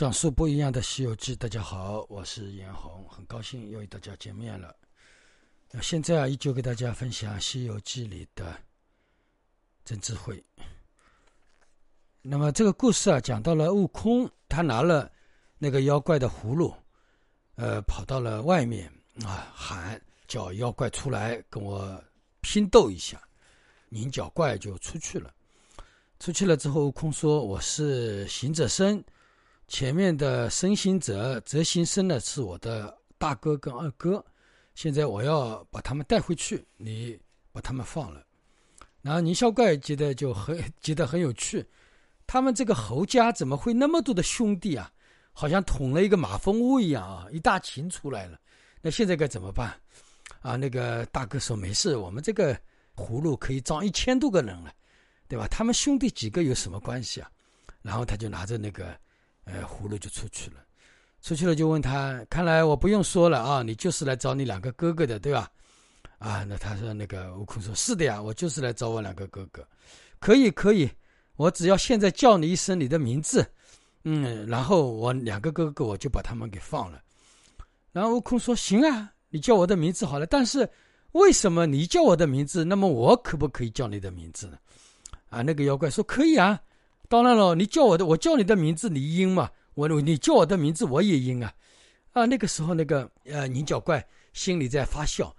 讲述不一样的《西游记》，大家好，我是严红，很高兴又与大家见面了。那现在啊，依旧给大家分享《西游记》里的真智慧。那么这个故事啊，讲到了悟空，他拿了那个妖怪的葫芦，呃，跑到了外面啊，喊叫妖怪出来跟我拼斗一下，拧角怪就出去了。出去了之后，悟空说：“我是行者身。”前面的身行者、泽行生呢，是我的大哥跟二哥。现在我要把他们带回去，你把他们放了。然后宁小怪觉得就很觉得很有趣，他们这个侯家怎么会那么多的兄弟啊？好像捅了一个马蜂窝一样啊，一大群出来了。那现在该怎么办？啊，那个大哥说没事，我们这个葫芦可以装一千多个人了，对吧？他们兄弟几个有什么关系啊？然后他就拿着那个。呃，葫芦就出去了，出去了就问他，看来我不用说了啊，你就是来找你两个哥哥的，对吧？啊，那他说那个悟空说，是的呀，我就是来找我两个哥哥，可以可以，我只要现在叫你一声你的名字，嗯，然后我两个哥哥我就把他们给放了。然后悟空说，行啊，你叫我的名字好了，但是为什么你叫我的名字，那么我可不可以叫你的名字呢？啊，那个妖怪说可以啊。当然了，你叫我的，我叫你的名字，你应嘛？我你叫我的名字，我也应啊！啊，那个时候那个呃拧角怪心里在发笑，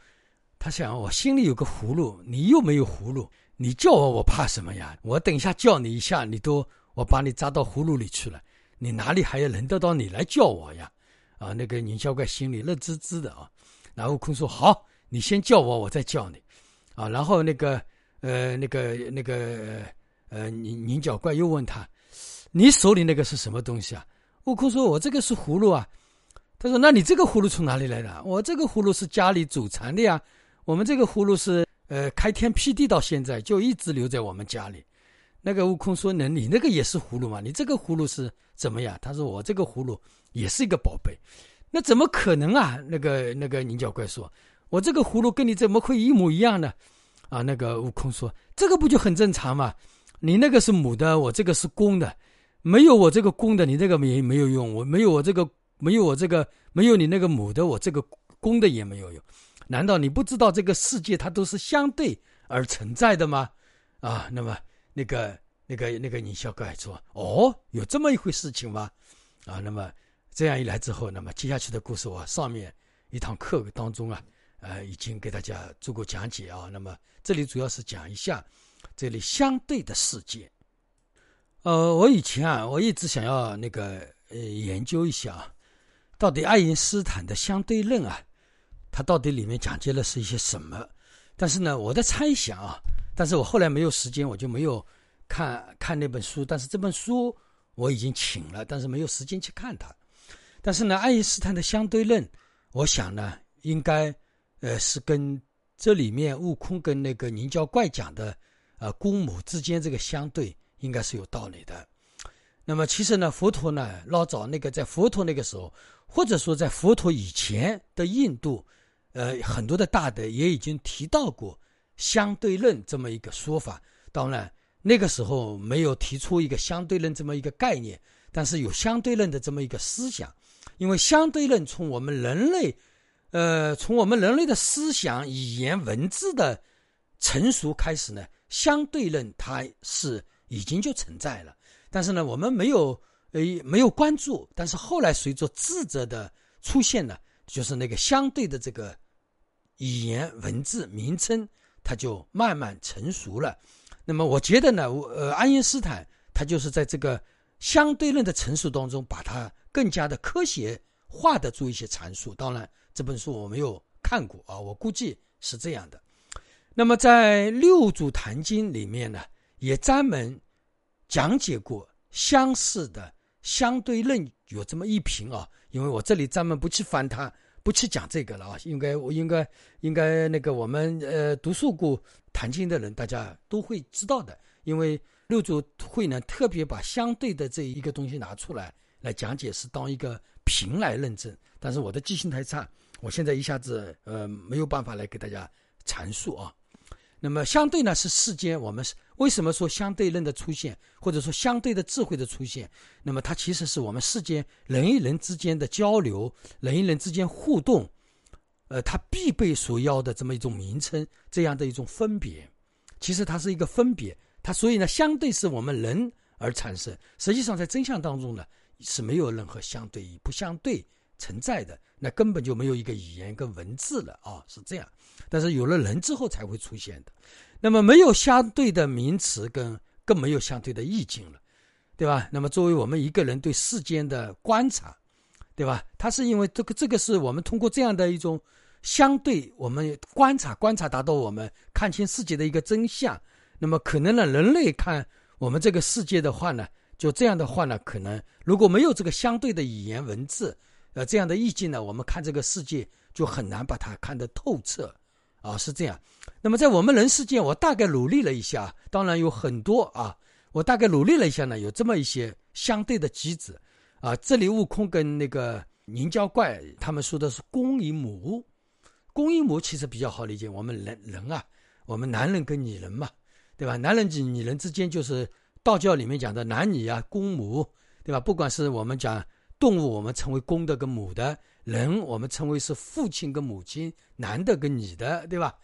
他想我心里有个葫芦，你又没有葫芦，你叫我我怕什么呀？我等一下叫你一下，你都我把你扎到葫芦里去了，你哪里还要轮得到你来叫我呀？啊，那个拧角怪心里乐滋滋的啊。然后悟空说：“好，你先叫我，我再叫你。”啊，然后那个呃那个那个。拧拧角怪又问他：“你手里那个是什么东西啊？”悟空说：“我这个是葫芦啊。”他说：“那你这个葫芦从哪里来的？”我这个葫芦是家里祖传的呀。我们这个葫芦是呃开天辟地到现在就一直留在我们家里。那个悟空说：“那你那个也是葫芦吗？你这个葫芦是怎么样？”他说：“我这个葫芦也是一个宝贝。”那怎么可能啊？那个那个拧角怪说：“我这个葫芦跟你怎么会一模一样呢？”啊，那个悟空说：“这个不就很正常吗？”你那个是母的，我这个是公的，没有我这个公的，你这个没没有用。我没有我这个，没有我这个，没有你那个母的，我这个公的也没有用。难道你不知道这个世界它都是相对而存在的吗？啊，那么那个那个那个你小哥还说，哦，有这么一回事情吗？啊，那么这样一来之后，那么接下去的故事我上面一堂课当中啊，呃，已经给大家做过讲解啊。那么这里主要是讲一下。这里相对的世界，呃，我以前啊，我一直想要那个呃研究一下啊，到底爱因斯坦的相对论啊，它到底里面讲解了是一些什么？但是呢，我的猜想啊，但是我后来没有时间，我就没有看看那本书。但是这本书我已经请了，但是没有时间去看它。但是呢，爱因斯坦的相对论，我想呢，应该呃是跟这里面悟空跟那个凝胶怪讲的。啊，公母之间这个相对应该是有道理的。那么，其实呢，佛陀呢，老早那个在佛陀那个时候，或者说在佛陀以前的印度，呃，很多的大德也已经提到过相对论这么一个说法。当然，那个时候没有提出一个相对论这么一个概念，但是有相对论的这么一个思想。因为相对论从我们人类，呃，从我们人类的思想、语言、文字的成熟开始呢。相对论它是已经就存在了，但是呢，我们没有呃没有关注。但是后来随着智者的出现呢，就是那个相对的这个语言文字名称，它就慢慢成熟了。那么我觉得呢，我呃爱因斯坦他就是在这个相对论的成熟当中，把它更加的科学化的做一些阐述。当然这本书我没有看过啊，我估计是这样的。那么在《六祖坛经》里面呢，也专门讲解过相似的相对论有这么一评啊。因为我这里专门不去翻它，不去讲这个了啊。应该我应该应该那个我们呃读书过《坛经》的人，大家都会知道的。因为六祖会呢特别把相对的这一个东西拿出来来讲解，是当一个评来认证。但是我的记性太差，我现在一下子呃没有办法来给大家阐述啊。那么相对呢是世间我们是为什么说相对论的出现，或者说相对的智慧的出现？那么它其实是我们世间人与人之间的交流，人与人之间互动，呃，它必备所要的这么一种名称，这样的一种分别。其实它是一个分别，它所以呢，相对是我们人而产生。实际上在真相当中呢，是没有任何相对与不相对存在的，那根本就没有一个语言跟文字了啊，是这样。但是有了人之后才会出现的。那么没有相对的名词，跟更没有相对的意境了，对吧？那么作为我们一个人对世间的观察，对吧？它是因为这个，这个是我们通过这样的一种相对，我们观察观察，达到我们看清世界的一个真相。那么可能呢，人类看我们这个世界的话呢，就这样的话呢，可能如果没有这个相对的语言文字，呃，这样的意境呢，我们看这个世界就很难把它看得透彻。啊，是这样。那么在我们人世间，我大概努力了一下，当然有很多啊。我大概努力了一下呢，有这么一些相对的机子啊。这里悟空跟那个凝胶怪他们说的是公与母，公与母其实比较好理解。我们人人啊，我们男人跟女人嘛，对吧？男人及女人之间就是道教里面讲的男女啊，公母，对吧？不管是我们讲动物，我们称为公的跟母的。人我们称为是父亲跟母亲，男的跟女的，对吧？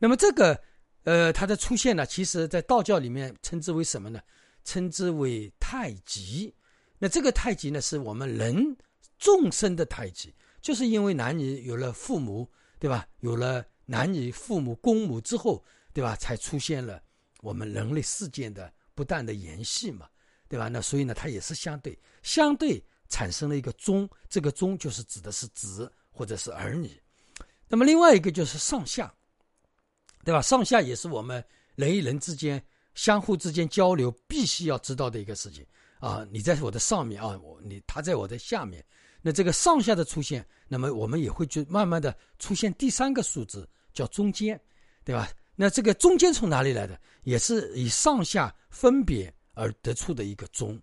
那么这个，呃，它的出现呢，其实在道教里面称之为什么呢？称之为太极。那这个太极呢，是我们人众生的太极，就是因为男女有了父母，对吧？有了男女父母公母之后，对吧？才出现了我们人类世界的不断的延续嘛，对吧？那所以呢，它也是相对相对。产生了一个宗，这个宗就是指的是子或者是儿女。那么另外一个就是上下，对吧？上下也是我们人与人之间相互之间交流必须要知道的一个事情啊。你在我的上面啊，我你他在我的下面，那这个上下的出现，那么我们也会就慢慢的出现第三个数字叫中间，对吧？那这个中间从哪里来的？也是以上下分别而得出的一个中，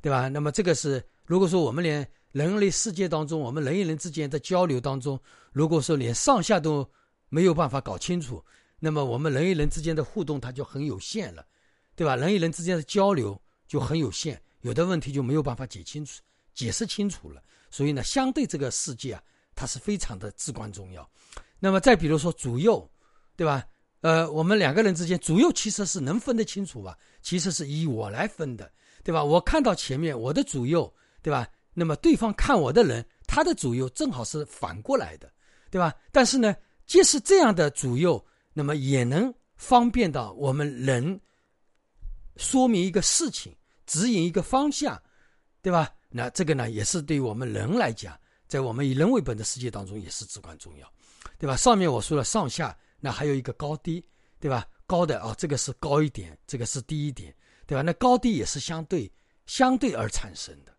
对吧？那么这个是。如果说我们连人类世界当中，我们人与人之间的交流当中，如果说连上下都没有办法搞清楚，那么我们人与人之间的互动它就很有限了，对吧？人与人之间的交流就很有限，有的问题就没有办法解清楚、解释清楚了。所以呢，相对这个世界啊，它是非常的至关重要。那么再比如说左右，对吧？呃，我们两个人之间左右其实是能分得清楚吧？其实是以我来分的，对吧？我看到前面我的左右。对吧？那么对方看我的人，他的左右正好是反过来的，对吧？但是呢，即使这样的左右，那么也能方便到我们人说明一个事情，指引一个方向，对吧？那这个呢，也是对于我们人来讲，在我们以人为本的世界当中也是至关重要，对吧？上面我说了上下，那还有一个高低，对吧？高的啊，这个是高一点，这个是低一点，对吧？那高低也是相对相对而产生的。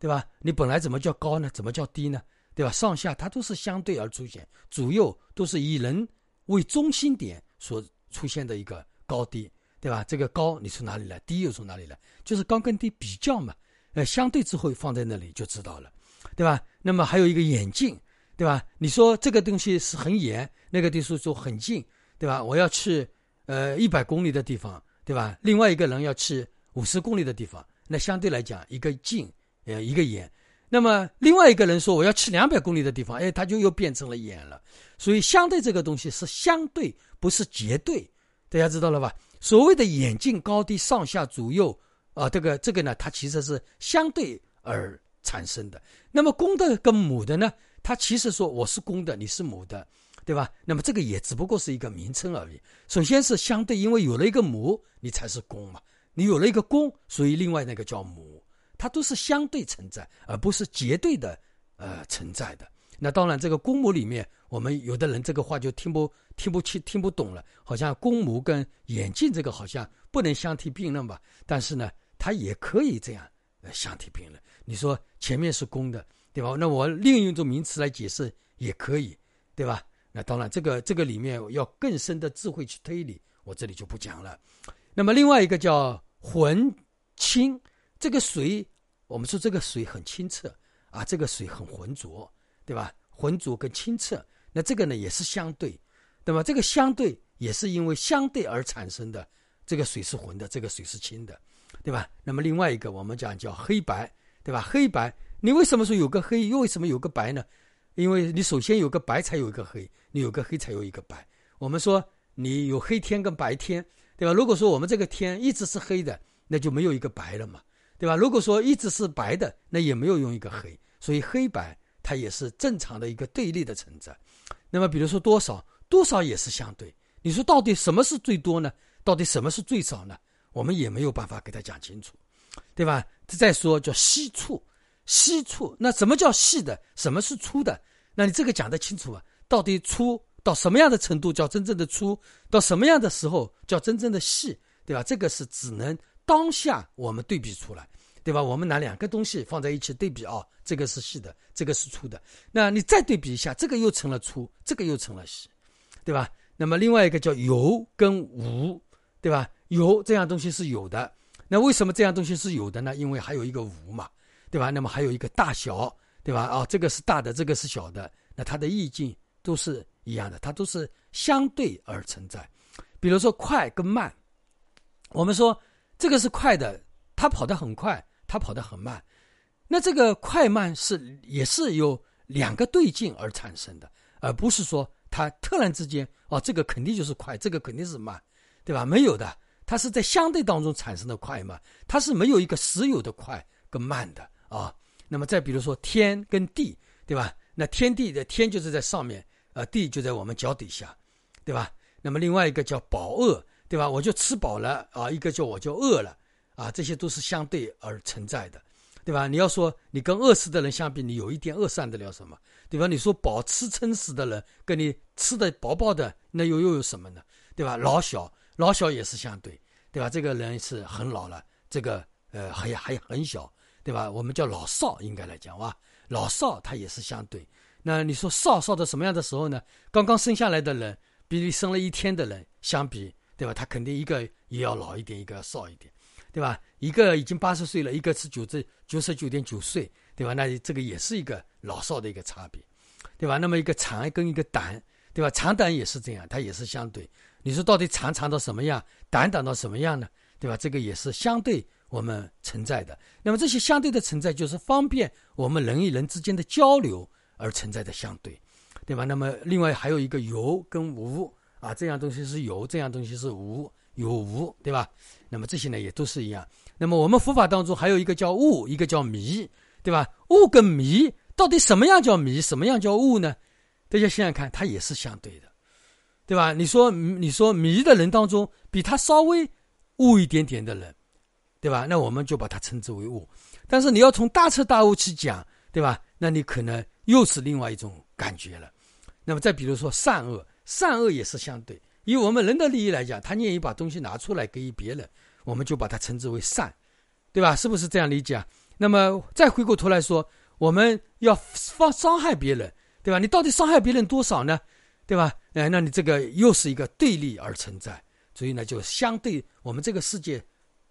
对吧？你本来怎么叫高呢？怎么叫低呢？对吧？上下它都是相对而出现，左右都是以人为中心点所出现的一个高低，对吧？这个高你从哪里来？低又从哪里来？就是高跟低比较嘛，呃，相对之后放在那里就知道了，对吧？那么还有一个眼镜，对吧？你说这个东西是很远，那个地方说很近，对吧？我要去呃一百公里的地方，对吧？另外一个人要去五十公里的地方，那相对来讲一个近。呃，一个眼，那么另外一个人说我要去两百公里的地方，哎，他就又变成了眼了。所以相对这个东西是相对，不是绝对，大家知道了吧？所谓的眼镜高低上下左右啊，这个这个呢，它其实是相对而产生的。那么公的跟母的呢，它其实说我是公的，你是母的，对吧？那么这个也只不过是一个名称而已。首先是相对，因为有了一个母，你才是公嘛。你有了一个公，所以另外那个叫母。它都是相对存在，而不是绝对的，呃，存在的。那当然，这个公母里面，我们有的人这个话就听不听不清、听不懂了。好像公母跟眼镜这个好像不能相提并论吧？但是呢，它也可以这样呃相提并论。你说前面是公的，对吧？那我另一种名词来解释也可以，对吧？那当然，这个这个里面要更深的智慧去推理，我这里就不讲了。那么另外一个叫浑清。这个水，我们说这个水很清澈啊，这个水很浑浊，对吧？浑浊跟清澈，那这个呢也是相对，对吧？这个相对也是因为相对而产生的这个水是浑的，这个水是清的，对吧？那么另外一个我们讲叫黑白，对吧？黑白，你为什么说有个黑，又为什么有个白呢？因为你首先有个白才有一个黑，你有个黑才有一个白。我们说你有黑天跟白天，对吧？如果说我们这个天一直是黑的，那就没有一个白了嘛，对吧？如果说一直是白的，那也没有用一个黑，所以黑白它也是正常的一个对立的存在。那么比如说多少，多少也是相对。你说到底什么是最多呢？到底什么是最少呢？我们也没有办法给他讲清楚，对吧？再说叫细粗，细粗，那什么叫细的？什么是粗的？那你这个讲得清楚吗？到底粗到什么样的程度叫真正的粗？到什么样的时候叫真正的细？对吧？这个是只能当下我们对比出来，对吧？我们拿两个东西放在一起对比啊，这个是细的，这个是粗的。那你再对比一下，这个又成了粗，这个又成了细，对吧？那么另外一个叫有跟无，对吧？有这样东西是有的，那为什么这样东西是有的呢？因为还有一个无嘛，对吧？那么还有一个大小，对吧？啊，这个是大的，这个是小的，那它的意境都是一样的，它都是相对而存在。比如说快跟慢，我们说这个是快的，它跑得很快，它跑得很慢，那这个快慢是也是由两个对境而产生的，而不是说。它突然之间，哦，这个肯定就是快，这个肯定是慢，对吧？没有的，它是在相对当中产生的快慢，它是没有一个实有的快跟慢的啊。那么再比如说天跟地，对吧？那天地的天就是在上面，呃，地就在我们脚底下，对吧？那么另外一个叫饱饿，对吧？我就吃饱了啊，一个叫我就饿了啊，这些都是相对而存在的，对吧？你要说你跟饿死的人相比，你有一点饿算得了什么？对吧？你说饱吃撑死的人，跟你吃的饱饱的，那又又有什么呢？对吧？老小老小也是相对，对吧？这个人是很老了，这个呃还还很小，对吧？我们叫老少，应该来讲哇，老少他也是相对。那你说少少的什么样的时候呢？刚刚生下来的人，比你生了一天的人相比，对吧？他肯定一个也要老一点，一个要少一点，对吧？一个已经八十岁了，一个是九十九十九点九岁。对吧？那这个也是一个老少的一个差别，对吧？那么一个长跟一个短，对吧？长短也是这样，它也是相对。你说到底长长到什么样，短短到什么样呢？对吧？这个也是相对我们存在的。那么这些相对的存在，就是方便我们人与人之间的交流而存在的相对，对吧？那么另外还有一个有跟无啊，这样东西是有，这样东西是无，有无，对吧？那么这些呢也都是一样。那么我们佛法当中还有一个叫悟，一个叫迷。对吧？悟跟迷到底什么样叫迷，什么样叫悟呢？大家想想看，它也是相对的，对吧？你说，你说迷的人当中，比他稍微悟一点点的人，对吧？那我们就把它称之为悟。但是你要从大彻大悟去讲，对吧？那你可能又是另外一种感觉了。那么再比如说善恶，善恶也是相对。以我们人的利益来讲，他愿意把东西拿出来给予别人，我们就把它称之为善，对吧？是不是这样理解啊？那么再回过头来说，我们要放伤害别人，对吧？你到底伤害别人多少呢？对吧？哎，那你这个又是一个对立而存在，所以呢，就相对我们这个世界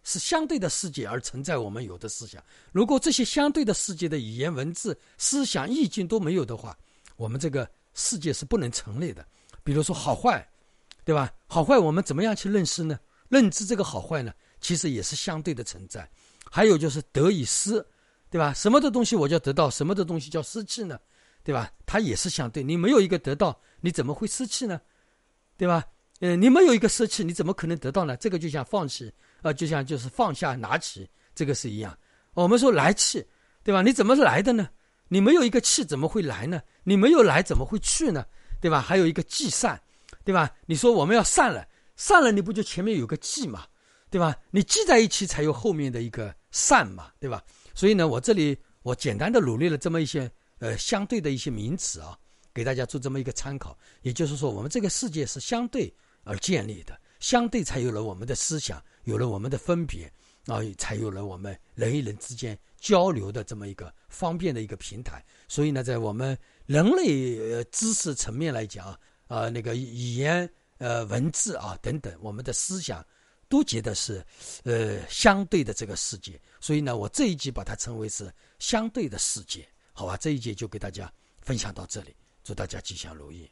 是相对的世界而存在我们有的思想。如果这些相对的世界的语言、文字、思想、意境都没有的话，我们这个世界是不能成立的。比如说好坏，对吧？好坏我们怎么样去认识呢？认知这个好坏呢，其实也是相对的存在。还有就是得与失，对吧？什么的东西我叫得到，什么的东西叫失去呢？对吧？它也是相对。你没有一个得到，你怎么会失去呢？对吧？嗯，你没有一个失去，你怎么可能得到呢？这个就像放弃，啊，就像就是放下拿起，这个是一样。我们说来气，对吧？你怎么来的呢？你没有一个气，怎么会来呢？你没有来，怎么会去呢？对吧？还有一个计散，对吧？你说我们要散了，散了，你不就前面有个计嘛？对吧？你记在一起才有后面的一个善嘛，对吧？所以呢，我这里我简单的努力了这么一些呃相对的一些名词啊，给大家做这么一个参考。也就是说，我们这个世界是相对而建立的，相对才有了我们的思想，有了我们的分别，啊，才有了我们人与人之间交流的这么一个方便的一个平台。所以呢，在我们人类知识层面来讲啊，那个语言、呃文字啊等等，我们的思想。都觉得是，呃，相对的这个世界，所以呢，我这一集把它称为是相对的世界，好吧？这一节就给大家分享到这里，祝大家吉祥如意。